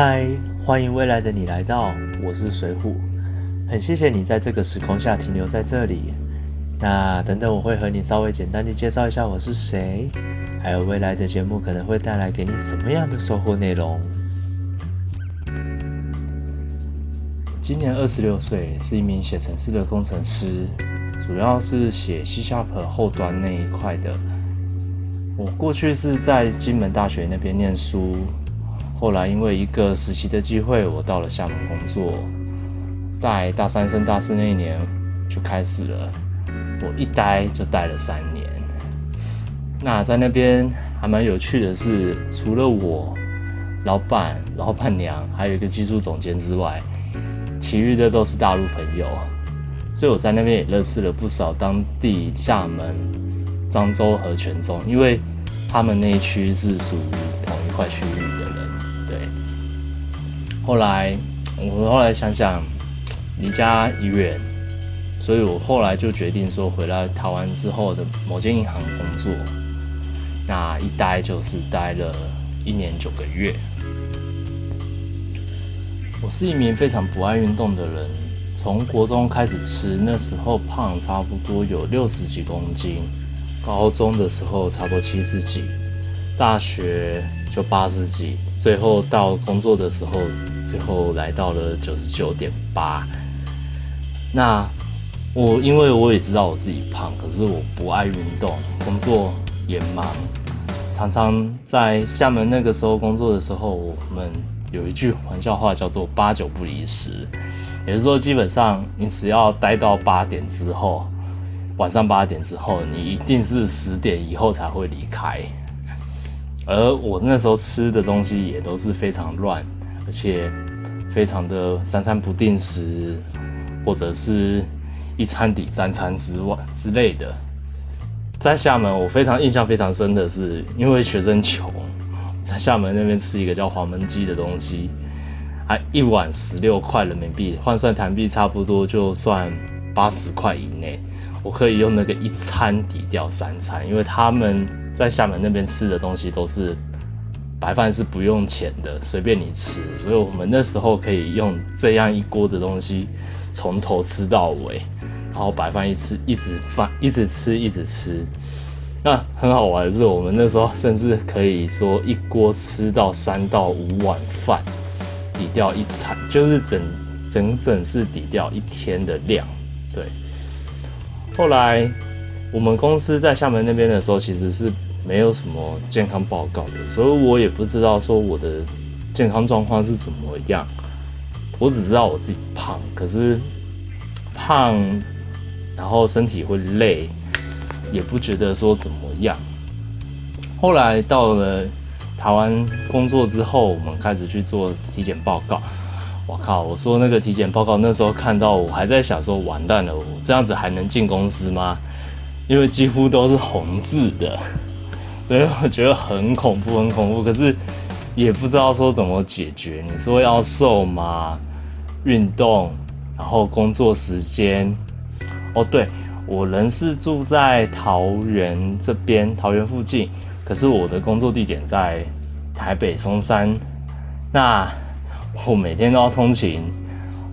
嗨，欢迎未来的你来到，我是水虎，很谢谢你在这个时空下停留在这里。那等等我会和你稍微简单的介绍一下我是谁，还有未来的节目可能会带来给你什么样的收获内容。今年二十六岁，是一名写程式的工程师，主要是写 C Sharp 后端那一块的。我过去是在金门大学那边念书，后来因为一个实习的机会，我到了厦门工作，在大三升大四那一年就开始了。我一待就待了三年。那在那边还蛮有趣的是，除了我、老板、老板娘，还有一个技术总监之外。其余的都是大陆朋友，所以我在那边也认识了不少当地厦门、漳州和泉州，因为他们那一区是属于同一块区域。对，后来我后来想想，离家远，所以我后来就决定说，回来台湾之后的某间银行工作，那一待就是待了一年九个月。我是一名非常不爱运动的人，从国中开始吃，那时候胖差不多有六十几公斤，高中的时候差不多七十几，大学就八十几，最后到工作的时候，最后来到了九十九点八。那我因为我也知道我自己胖，可是我不爱运动，工作也忙，常常在厦门那个时候工作的时候，我们。有一句玩笑话叫做“八九不离十”，也就是说，基本上你只要待到八点之后，晚上八点之后，你一定是十点以后才会离开。而我那时候吃的东西也都是非常乱，而且非常的三餐不定时，或者是一餐抵三餐之外之类的。在厦门，我非常印象非常深的是，因为学生穷。在厦门那边吃一个叫黄焖鸡的东西，还一碗十六块人民币，换算台币差不多就算八十块以内。我可以用那个一餐抵掉三餐，因为他们在厦门那边吃的东西都是白饭是不用钱的，随便你吃。所以我们那时候可以用这样一锅的东西从头吃到尾，然后白饭一吃一直饭一直吃一直吃。那很好玩的是，我们那时候甚至可以说一锅吃到三到五碗饭，抵掉一餐，就是整整整是抵掉一天的量。对。后来我们公司在厦门那边的时候，其实是没有什么健康报告的，所以我也不知道说我的健康状况是怎么样。我只知道我自己胖，可是胖，然后身体会累。也不觉得说怎么样。后来到了台湾工作之后，我们开始去做体检报告。我靠！我说那个体检报告，那时候看到我还在想说，完蛋了，我这样子还能进公司吗？因为几乎都是红字的，所以我觉得很恐怖，很恐怖。可是也不知道说怎么解决。你说要瘦吗？运动，然后工作时间。哦，对。我人是住在桃园这边，桃园附近，可是我的工作地点在台北松山。那我每天都要通勤，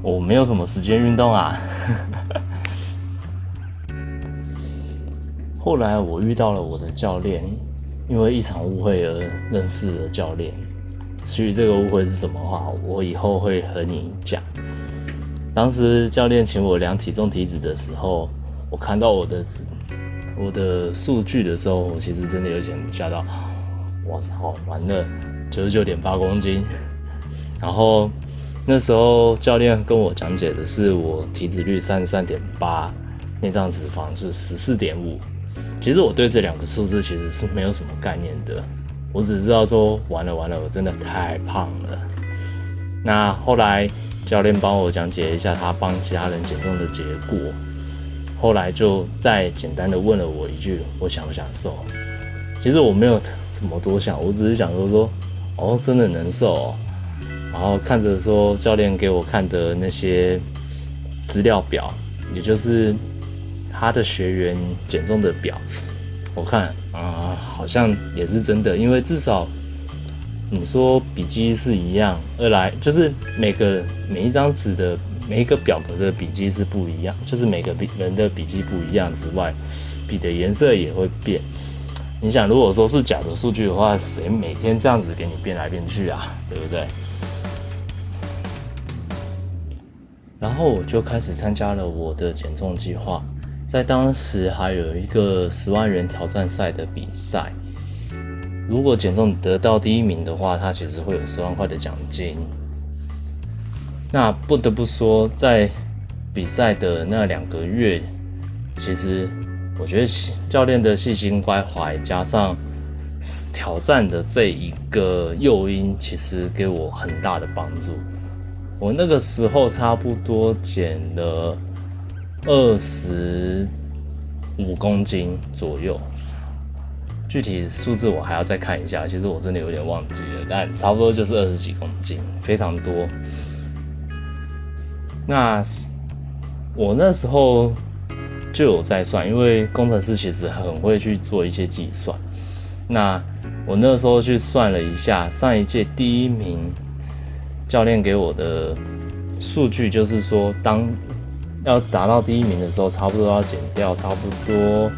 我没有什么时间运动啊。后来我遇到了我的教练，因为一场误会而认识了教练。至于这个误会是什么话，我以后会和你讲。当时教练请我量体重体脂的时候。我看到我的我的数据的时候，我其实真的有点吓到。我操，完了，九十九点八公斤。然后那时候教练跟我讲解的是我体脂率三十三点八，内脏脂肪是十四点五。其实我对这两个数字其实是没有什么概念的，我只知道说完了完了，我真的太胖了。那后来教练帮我讲解一下他帮其他人减重的结果。后来就再简单的问了我一句：“我想不想瘦？”其实我没有怎么多想，我只是想说说：“哦，真的能瘦。”然后看着说教练给我看的那些资料表，也就是他的学员减重的表，我看啊，好像也是真的，因为至少你说笔记是一样，二来就是每个每一张纸的每一个表格的笔记是不一样，就是每个笔人的笔记不一样之外，笔的颜色也会变。你想，如果说是假的数据的话，谁每天这样子给你变来变去啊？对不对？然后我就开始参加了我的减重计划，在当时还有一个十万元挑战赛的比赛。如果减重得到第一名的话，他其实会有十万块的奖金。那不得不说，在比赛的那两个月，其实我觉得教练的细心关怀，加上挑战的这一个诱因，其实给我很大的帮助。我那个时候差不多减了二十五公斤左右。具体数字我还要再看一下，其实我真的有点忘记了，但差不多就是二十几公斤，非常多。那我那时候就有在算，因为工程师其实很会去做一些计算。那我那时候去算了一下，上一届第一名教练给我的数据，就是说，当要达到第一名的时候，差不多要减掉差不多。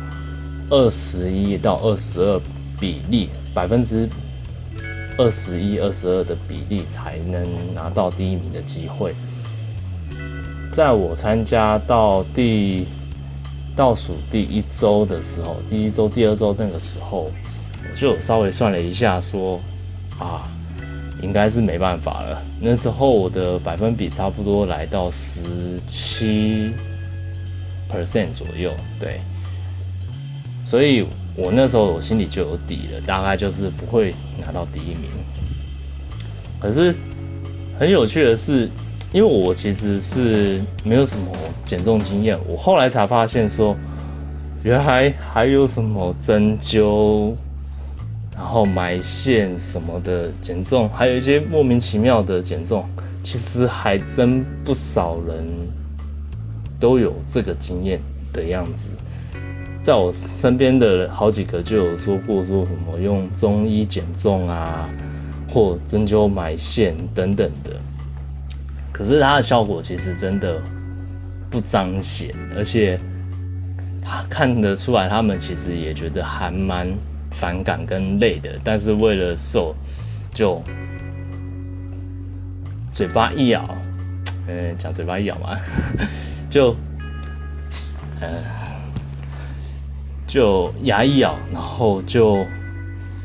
二十一到二十二比例，百分之二十一、二十二的比例才能拿到第一名的机会。在我参加到第倒数第一周的时候，第一周、第二周那个时候，我就稍微算了一下，说啊，应该是没办法了。那时候我的百分比差不多来到十七 percent 左右，对。所以我那时候我心里就有底了，大概就是不会拿到第一名。可是很有趣的是，因为我其实是没有什么减重经验，我后来才发现说，原来还有什么针灸，然后埋线什么的减重，还有一些莫名其妙的减重，其实还真不少人都有这个经验的样子。在我身边的好几个就有说过，说什么用中医减重啊，或针灸埋线等等的，可是它的效果其实真的不彰显，而且看得出来他们其实也觉得还蛮反感跟累的，但是为了瘦，就嘴巴一咬，嗯，讲嘴巴一咬嘛，就，嗯。就牙一咬，然后就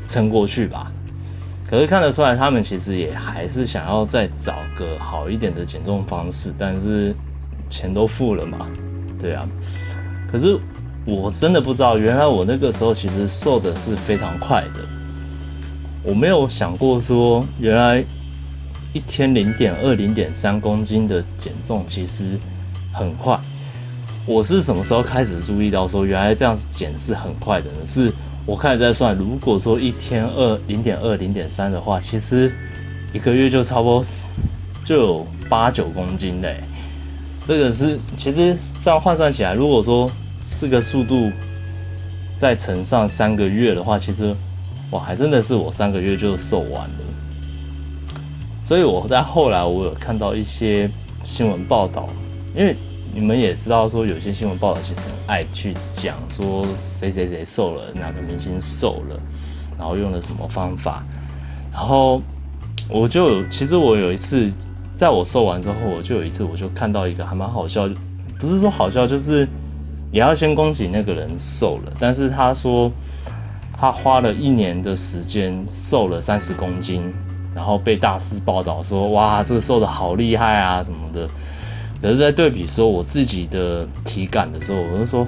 撑过去吧。可是看得出来，他们其实也还是想要再找个好一点的减重方式，但是钱都付了嘛，对啊。可是我真的不知道，原来我那个时候其实瘦的是非常快的。我没有想过说，原来一天零点二、零点三公斤的减重其实很快。我是什么时候开始注意到说原来这样减是很快的呢？是我开始在算，如果说一天二零点二零点三的话，其实一个月就差不多 就有八九公斤嘞。这个是其实这样换算起来，如果说这个速度再乘上三个月的话，其实哇还真的是我三个月就瘦完了。所以我在后来我有看到一些新闻报道，因为。你们也知道，说有些新闻报道其实很爱去讲说谁谁谁瘦了，哪个明星瘦了，然后用了什么方法。然后我就其实我有一次，在我瘦完之后，我就有一次我就看到一个还蛮好笑，不是说好笑，就是也要先恭喜那个人瘦了。但是他说他花了一年的时间瘦了三十公斤，然后被大肆报道说哇，这个瘦的好厉害啊什么的。可是，在对比说我自己的体感的时候，我就说，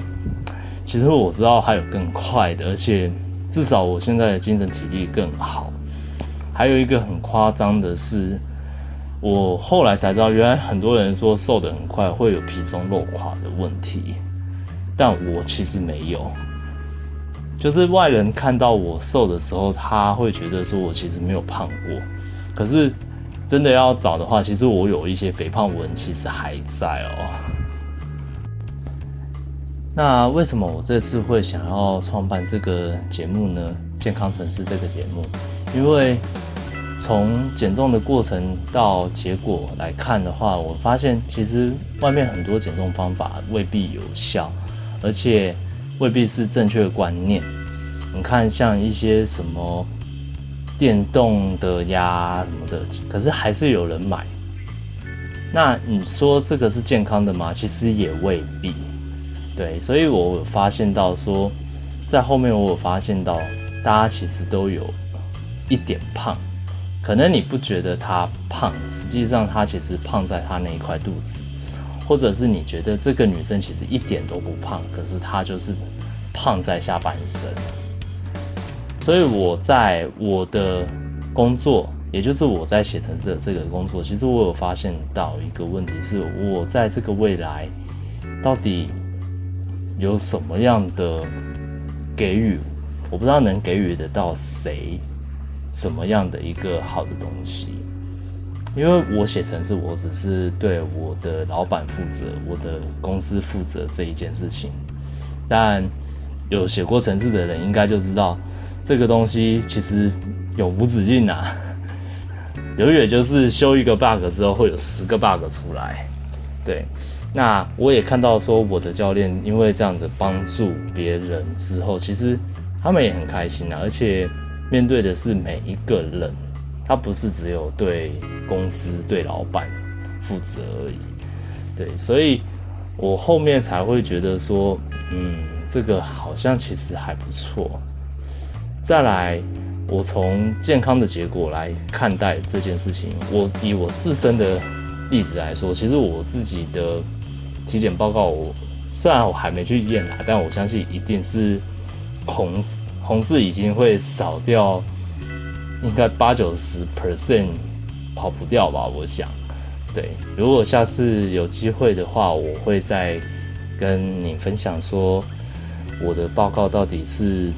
其实我知道还有更快的，而且至少我现在的精神体力更好。还有一个很夸张的是，我后来才知道，原来很多人说瘦的很快会有皮松肉垮的问题，但我其实没有。就是外人看到我瘦的时候，他会觉得说我其实没有胖过，可是。真的要找的话，其实我有一些肥胖纹，其实还在哦。那为什么我这次会想要创办这个节目呢？健康城市这个节目，因为从减重的过程到结果来看的话，我发现其实外面很多减重方法未必有效，而且未必是正确的观念。你看，像一些什么电动的呀什么的，可是还是有人买。那你说这个是健康的吗？其实也未必。对，所以我发现到说，在后面我有发现到，大家其实都有一点胖。可能你不觉得他胖，实际上他其实胖在他那一块肚子，或者是你觉得这个女生其实一点都不胖，可是她就是胖在下半身。所以我在我的工作，也就是我在写程式的这个工作，其实我有发现到一个问题，是我在这个未来到底有什么样的给予，我不知道能给予得到谁。什么样的一个好的东西？因为我写程式，我只是对我的老板负责，我的公司负责这一件事情。但有写过程式的人，应该就知道这个东西其实永无止境啊！永远就是修一个 bug 之后，会有十个 bug 出来。对，那我也看到说，我的教练因为这样子帮助别人之后，其实他们也很开心啊，而且。面对的是每一个人，他不是只有对公司、对老板负责而已。对，所以我后面才会觉得说，嗯，这个好像其实还不错。再来，我从健康的结果来看待这件事情。我以我自身的例子来说，其实我自己的体检报告，我虽然我还没去验啊，但我相信一定是红。红字已经会少掉，应该八九十 percent 跑不掉吧？我想，对。如果下次有机会的话，我会再跟你分享说我的报告到底是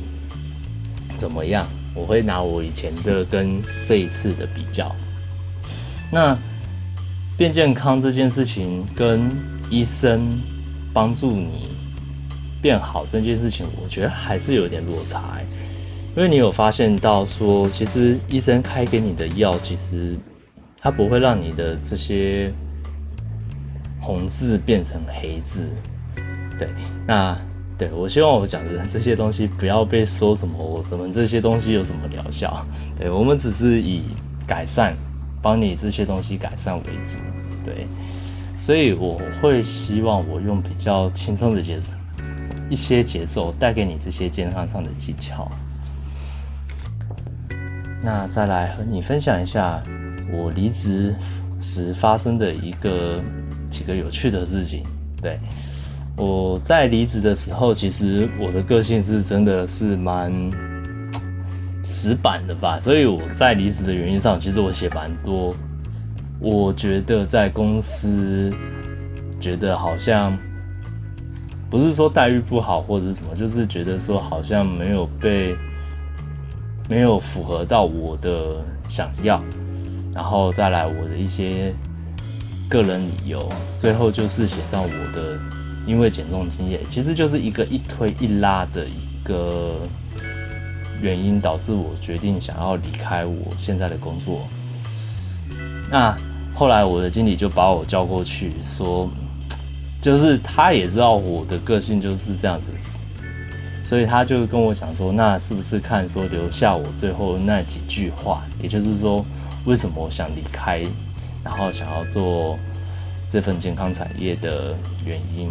怎么样。我会拿我以前的跟这一次的比较。那变健康这件事情跟医生帮助你。变好这件事情，我觉得还是有点落差，因为你有发现到说，其实医生开给你的药，其实它不会让你的这些红字变成黑字。对，那对我希望我讲的这些东西不要被说什么我什么这些东西有什么疗效。对我们只是以改善，帮你这些东西改善为主。对，所以我会希望我用比较轻松的节奏。一些节奏带给你这些健康上的技巧。那再来和你分享一下我离职时发生的一个几个有趣的事情。对，我在离职的时候，其实我的个性是真的是蛮死板的吧，所以我在离职的原因上，其实我写蛮多。我觉得在公司觉得好像。不是说待遇不好或者是什么，就是觉得说好像没有被没有符合到我的想要，然后再来我的一些个人理由，最后就是写上我的因为减重经验，其实就是一个一推一拉的一个原因，导致我决定想要离开我现在的工作。那后来我的经理就把我叫过去说。就是他也知道我的个性就是这样子，所以他就跟我讲说，那是不是看说留下我最后那几句话，也就是说为什么我想离开，然后想要做这份健康产业的原因，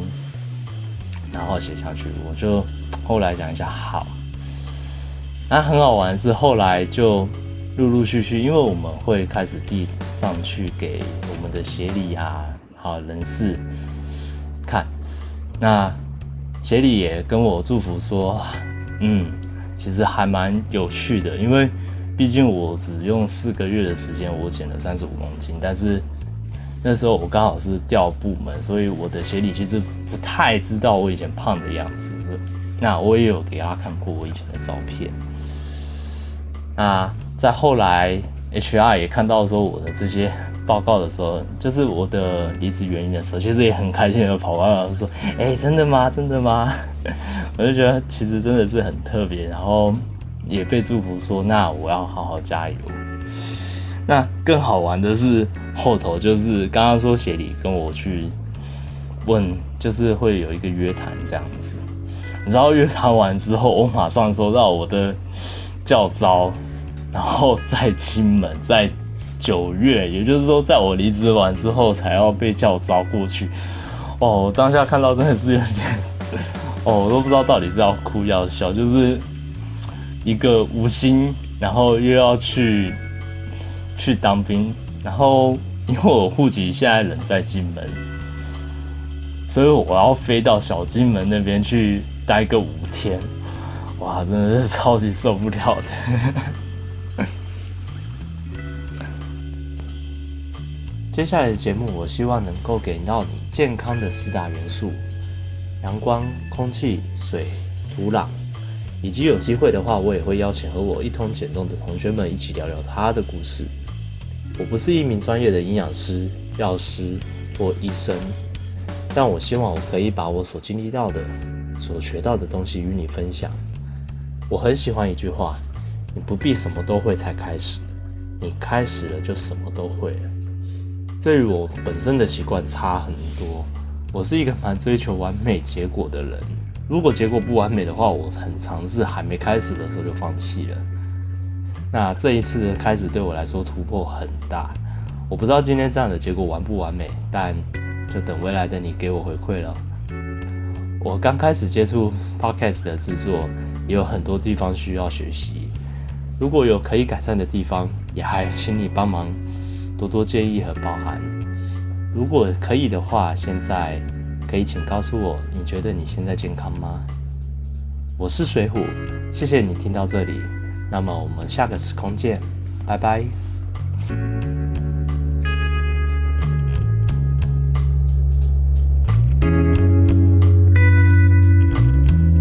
然后写下去。我就后来讲一下，好，那很好玩是后来就陆陆续续，因为我们会开始递上去给我们的协理啊，好人事。看，那鞋理也跟我祝福说，嗯，其实还蛮有趣的，因为毕竟我只用四个月的时间，我减了三十五公斤，但是那时候我刚好是调部门，所以我的鞋理其实不太知道我以前胖的样子，所以那我也有给他看过我以前的照片。那在后来，HR 也看到说我的这些。报告的时候，就是我的离职原因的时候，其实也很开心的跑过来说：“哎，真的吗？真的吗？” 我就觉得其实真的是很特别，然后也被祝福说：“那我要好好加油。”那更好玩的是后头，就是刚刚说协理跟我去问，就是会有一个约谈这样子。你知道约谈完之后，我马上收到我的教招，然后在亲门，在九月，也就是说，在我离职完之后才要被叫招过去。哦，当下看到真的是有点，哦，我都不知道到底是要哭要笑，就是一个无心，然后又要去去当兵，然后因为我户籍现在人在金门，所以我要飞到小金门那边去。待个五天，哇，真的是超级受不了的。接下来的节目，我希望能够给到你健康的四大元素：阳光、空气、水、土壤。以及有机会的话，我也会邀请和我一同减重的同学们一起聊聊他的故事。我不是一名专业的营养师、药师或医生，但我希望我可以把我所经历到的。所学到的东西与你分享。我很喜欢一句话：你不必什么都会才开始，你开始了就什么都会了。这与我本身的习惯差很多。我是一个蛮追求完美结果的人。如果结果不完美的话，我很尝试还没开始的时候就放弃了。那这一次的开始对我来说突破很大。我不知道今天这样的结果完不完美，但就等未来的你给我回馈了。我刚开始接触 podcast 的制作，也有很多地方需要学习。如果有可以改善的地方，也还请你帮忙多多建议和包涵。如果可以的话，现在可以请告诉我，你觉得你现在健康吗？我是水虎，谢谢你听到这里。那么我们下个时空见，拜拜。